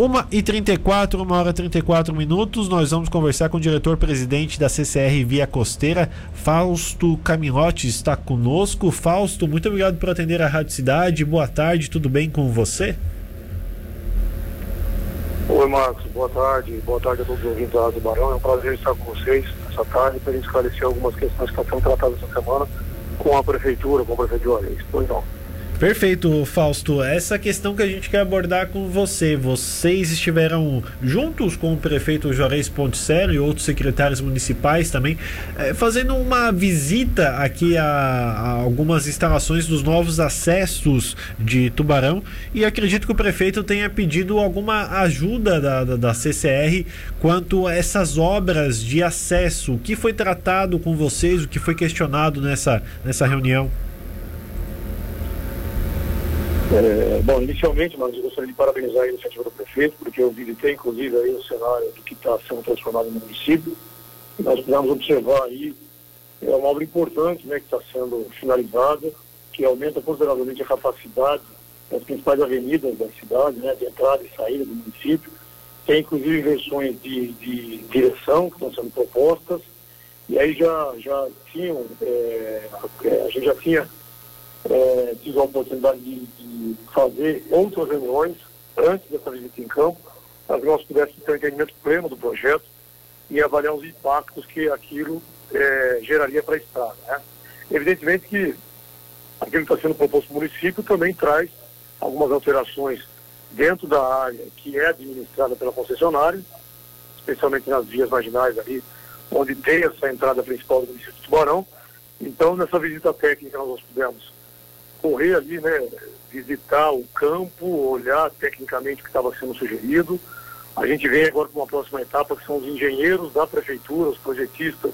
1h34, 1 hora e 34 minutos, nós vamos conversar com o diretor-presidente da CCR Via Costeira, Fausto Camilotti, está conosco. Fausto, muito obrigado por atender a Rádio Cidade. Boa tarde, tudo bem com você? Oi, Marcos, boa tarde. Boa tarde a todos os ouvintes da Rádio Barão. É um prazer estar com vocês essa tarde para esclarecer algumas questões que estão tratadas essa semana com a Prefeitura, com o prefeito de Juarez. Pois não. Perfeito, Fausto. Essa questão que a gente quer abordar com você. Vocês estiveram juntos com o prefeito Juarez Ponticero e outros secretários municipais também, eh, fazendo uma visita aqui a, a, algumas instalações dos novos acessos de Tubarão. E acredito que o prefeito tenha pedido alguma ajuda da, da, da CCR quanto a essas obras de acesso. O que foi tratado com vocês, o que foi questionado nessa, nessa reunião? É, bom, inicialmente, mas eu gostaria de parabenizar a iniciativa do prefeito, porque eu visitei, inclusive, aí o cenário do que está sendo transformado no município. E nós podemos observar aí, é uma obra importante, né, que está sendo finalizada, que aumenta consideravelmente a capacidade das principais avenidas da cidade, né, de entrada e saída do município. Tem, inclusive, versões de, de direção que estão sendo propostas. E aí já, já tinham, é, a gente já tinha é, a oportunidade de, de, fazer outras reuniões antes dessa visita em campo, para que nós pudéssemos ter um entendimento pleno do projeto e avaliar os impactos que aquilo é, geraria para a estrada. Né? Evidentemente que aquilo que está sendo proposto para o município também traz algumas alterações dentro da área que é administrada pela concessionária, especialmente nas vias marginais ali, onde tem essa entrada principal do município de Tubarão. Então, nessa visita técnica nós pudemos correr ali, né, visitar o campo, olhar tecnicamente o que estava sendo sugerido. A gente vem agora para uma próxima etapa, que são os engenheiros da prefeitura, os projetistas,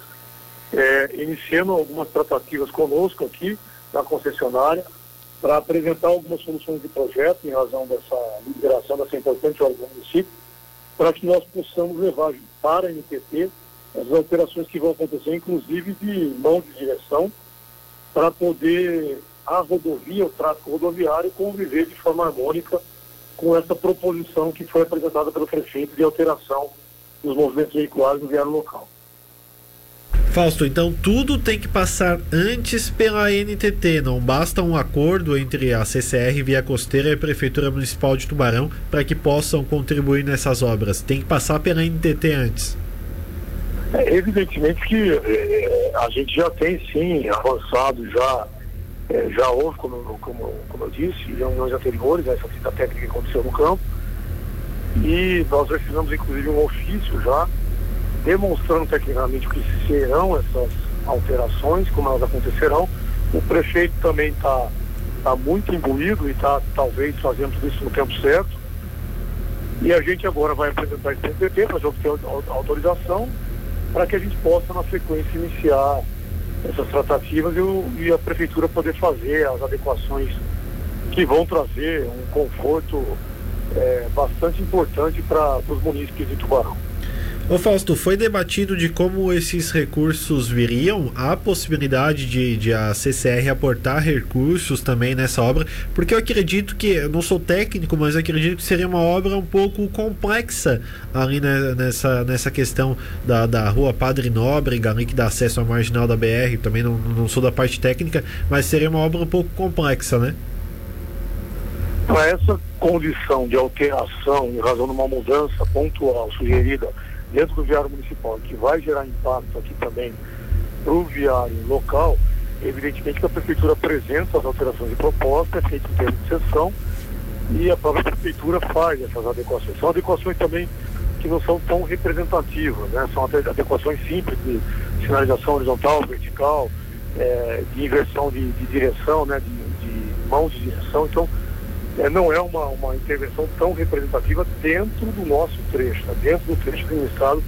é, iniciando algumas tratativas conosco aqui, na concessionária, para apresentar algumas soluções de projeto, em razão dessa liberação dessa importante obra do município, para que nós possamos levar para a NTT as alterações que vão acontecer, inclusive de mão de direção, para poder a rodovia, o tráfego rodoviário, conviver de forma harmônica com essa proposição que foi apresentada pelo prefeito de alteração dos movimentos veiculares no viário local. Fausto, então tudo tem que passar antes pela NTT, não basta um acordo entre a CCR Via Costeira e a Prefeitura Municipal de Tubarão para que possam contribuir nessas obras. Tem que passar pela NTT antes. É, evidentemente que é, a gente já tem sim avançado já é, já houve, como, como, como eu disse, reuniões anteriores, essa visita técnica que aconteceu no campo, e nós já fizemos inclusive um ofício já, demonstrando tecnicamente o que serão essas alterações, como elas acontecerão. O prefeito também está tá muito imbuído e está talvez fazendo isso no tempo certo. E a gente agora vai apresentar esse PPP para obter autorização, para que a gente possa, na sequência, iniciar essas tratativas e, o, e a prefeitura poder fazer as adequações que vão trazer um conforto é, bastante importante para os munícipes de Tubarão. Ô Fausto, foi debatido de como esses recursos viriam? Há possibilidade de, de, a CCR aportar recursos também nessa obra? Porque eu acredito que, eu não sou técnico, mas acredito que seria uma obra um pouco complexa ali nessa, nessa questão da, da rua Padre Nóbrega, ali que dá acesso à marginal da BR. Também não, não sou da parte técnica, mas seria uma obra um pouco complexa, né? Para essa condição de alteração em razão de uma mudança pontual sugerida dentro do viário municipal, que vai gerar impacto aqui também para o viário local, evidentemente que a prefeitura apresenta as alterações de proposta, é feito um termo de sessão e a própria prefeitura faz essas adequações. São adequações também que não são tão representativas, né? São adequações simples de sinalização horizontal, vertical, é, de inversão de, de direção, né? De, de de direção. Então, é, não é uma, uma intervenção tão representativa dentro do nosso trecho, né? dentro do trecho administrado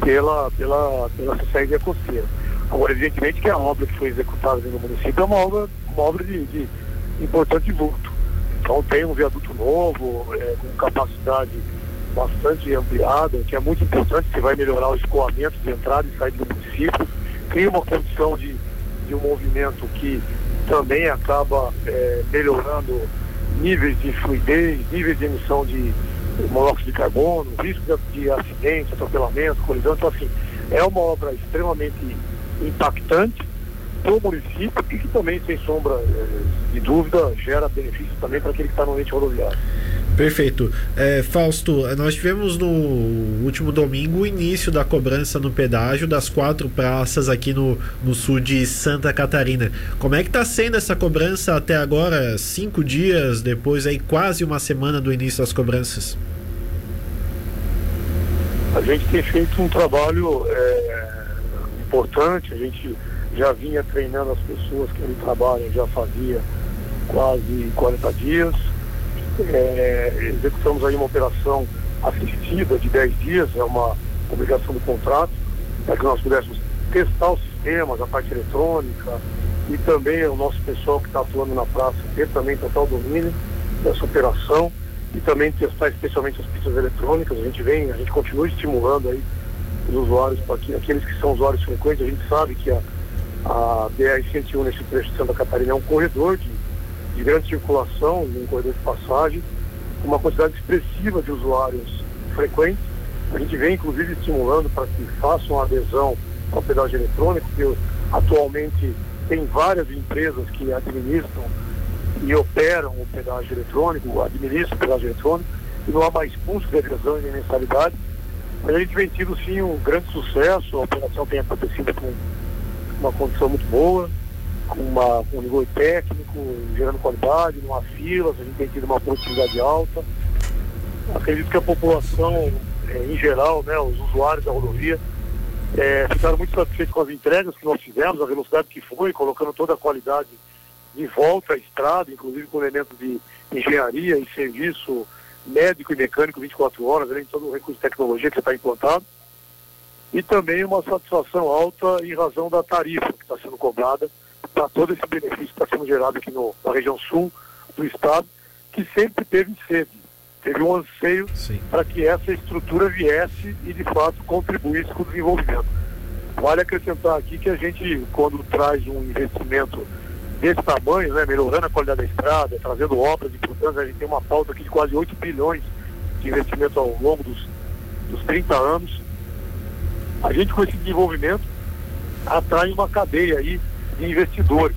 pela, pela, pela Sociedade Costeira. Agora, evidentemente que a obra que foi executada no município é uma obra, uma obra de, de importante vulto. Então tem um viaduto novo, é, com capacidade bastante ampliada, que é muito importante, que vai melhorar o escoamento de entrada e saída do município, cria uma condição de, de um movimento que também acaba é, melhorando níveis de fluidez, níveis de emissão de, monóxido de carbono, risco de, de acidente, atropelamento, colisão. Então, assim, é uma obra extremamente impactante para o município e que também, sem sombra eh, de dúvida, gera benefícios também para aquele que está no ente rodoviário. Perfeito. É, Fausto, nós tivemos no último domingo o início da cobrança no pedágio das quatro praças aqui no, no sul de Santa Catarina. Como é que está sendo essa cobrança até agora, cinco dias depois, aí quase uma semana do início das cobranças? A gente tem feito um trabalho é, importante, a gente já vinha treinando as pessoas que ali trabalham, já fazia quase 40 dias é, executamos aí uma operação assistida de 10 dias, é uma obrigação do contrato, para que nós pudéssemos testar os sistemas, a parte eletrônica e também o nosso pessoal que está atuando na praça ter também total domínio dessa operação e também testar especialmente as pistas eletrônicas. A gente vem, a gente continua estimulando aí os usuários, para que, aqueles que são usuários frequentes, a gente sabe que a, a BR-101 nesse trecho de Santa Catarina é um corredor de de grande circulação um corredor de passagem, uma quantidade expressiva de usuários frequentes. A gente vem, inclusive, estimulando para que façam adesão ao pedágio eletrônico, que atualmente tem várias empresas que administram e operam o pedágio eletrônico, administram o pedágio eletrônico, e não há mais custo de adesão e de mensalidade. Mas a gente vem tido, sim, um grande sucesso, a operação tem acontecido com uma condição muito boa, uma, um nível técnico, gerando qualidade, não há filas, a gente tem tido uma produtividade alta. Acredito que a população, é, em geral, né, os usuários da rodovia, é, ficaram muito satisfeitos com as entregas que nós fizemos, a velocidade que foi, colocando toda a qualidade de volta à estrada, inclusive com elementos de engenharia e serviço médico e mecânico 24 horas, além de todo o recurso de tecnologia que está implantado. E também uma satisfação alta em razão da tarifa que está sendo cobrada para todo esse benefício que está sendo gerado aqui no, na região sul do estado, que sempre teve sede, teve um anseio para que essa estrutura viesse e de fato contribuísse com o desenvolvimento. Vale acrescentar aqui que a gente, quando traz um investimento desse tamanho, né, melhorando a qualidade da estrada, trazendo obras importantes, a gente tem uma pauta aqui de quase 8 bilhões de investimento ao longo dos, dos 30 anos. A gente com esse desenvolvimento atrai uma cadeia aí de investidores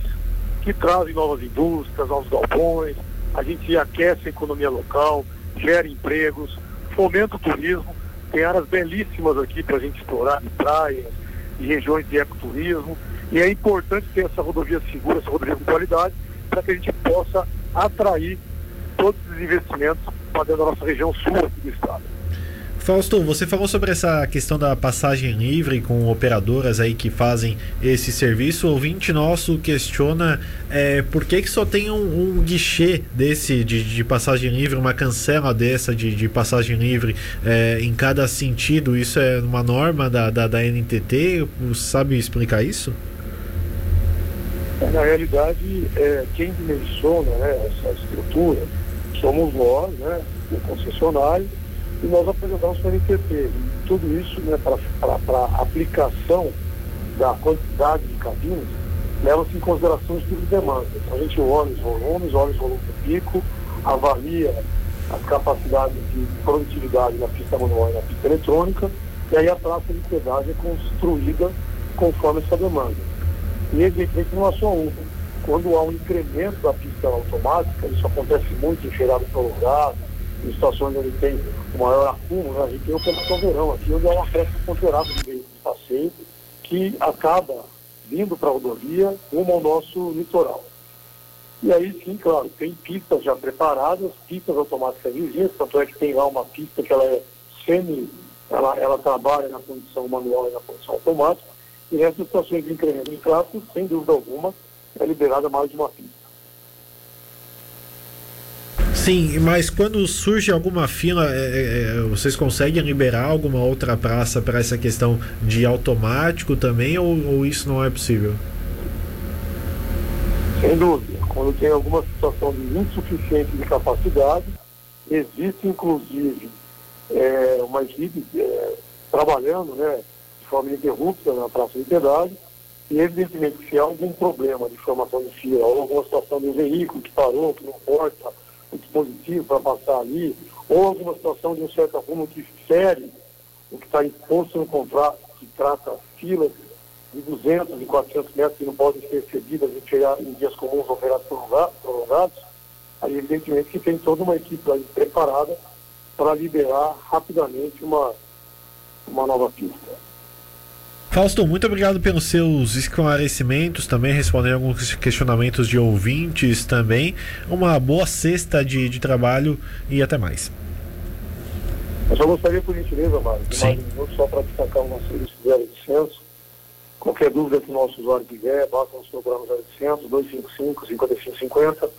que trazem novas indústrias, novos galpões, a gente aquece a economia local, gera empregos, fomenta o turismo, tem áreas belíssimas aqui para a gente explorar, de praias, e regiões de ecoturismo, e é importante ter essa rodovia segura, essa rodovia com qualidade, para que a gente possa atrair todos os investimentos para dentro da nossa região sul do estado. Fausto, você falou sobre essa questão da passagem livre com operadoras aí que fazem esse serviço. O ouvinte nosso questiona é, por que, que só tem um, um guichê desse de, de, passagem livre, uma cancela dessa de, de passagem livre é, em cada sentido. Isso é uma norma da, da, da NTT? Sabe explicar isso? Na realidade, é, quem dimensiona né, essa estrutura somos nós, né, o concessionário e nós apresentamos para a NTT. E tudo isso né, para aplicação da quantidade de cabines leva-se em consideração os tipos de demanda. Então, a gente olha os volumes, olha os volumes do pico, avalia as capacidades de produtividade na pista manual e na pista eletrônica, e aí a praça de pedágio é construída conforme essa demanda. E evidentemente não é só uma. Quando há um incremento da pista automática, isso acontece muito em feriado prolongado, em situações onde tem o maior acúmulo, né? a gente tem o Verão aqui, onde é uma festa ponderada de veículos de passeio que acaba vindo para a rodovia rumo ao nosso litoral. E aí sim, claro, tem pistas já preparadas, pistas automáticas vizinhas, tanto é que tem lá uma pista que ela é semi, ela, ela trabalha na condição manual e na condição automática, e nessas situações de incremento de tráfego, sem dúvida alguma, é liberada mais de uma pista. Sim, mas quando surge alguma fila, é, é, é, vocês conseguem liberar alguma outra praça para essa questão de automático também ou, ou, isso não é possível? Sem dúvida. Quando tem alguma situação de insuficiente de capacidade, existe inclusive é, uma equipe é, trabalhando né, de forma ininterrupta na praça de pedágio e evidentemente se há algum problema de formação de fila ou alguma situação de veículo que parou, que não porta, o dispositivo para passar ali, ou alguma situação de um certo rumo que fere o que está imposto no contrato, que trata filas de 200 e 400 metros que não podem ser excedidas em, em dias comuns ou prolongados, aí evidentemente que tem toda uma equipe preparada para liberar rapidamente uma, uma nova pista. Fausto, muito obrigado pelos seus esclarecimentos, também respondendo alguns questionamentos de ouvintes também. Uma boa sexta de, de trabalho e até mais. Eu só gostaria, por gentileza, Mário, de mais um minuto só para destacar o nosso serviço de 0800. Qualquer dúvida que o nosso usuário tiver, basta nos procurar no 0800 255 5550,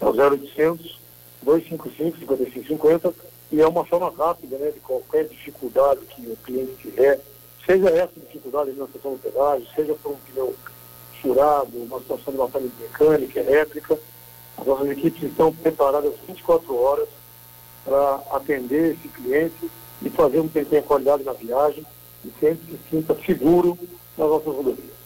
é o 0800 255 5550 e é uma forma rápida né, de qualquer dificuldade que o cliente tiver Seja essa dificuldade na estação do pedágio, seja por um pneu furado, uma situação de uma falha mecânica, elétrica, as nossas equipes estão preparadas 24 horas para atender esse cliente e fazer com que ele tenha qualidade na viagem e sempre se sinta seguro nas nossas rodovias.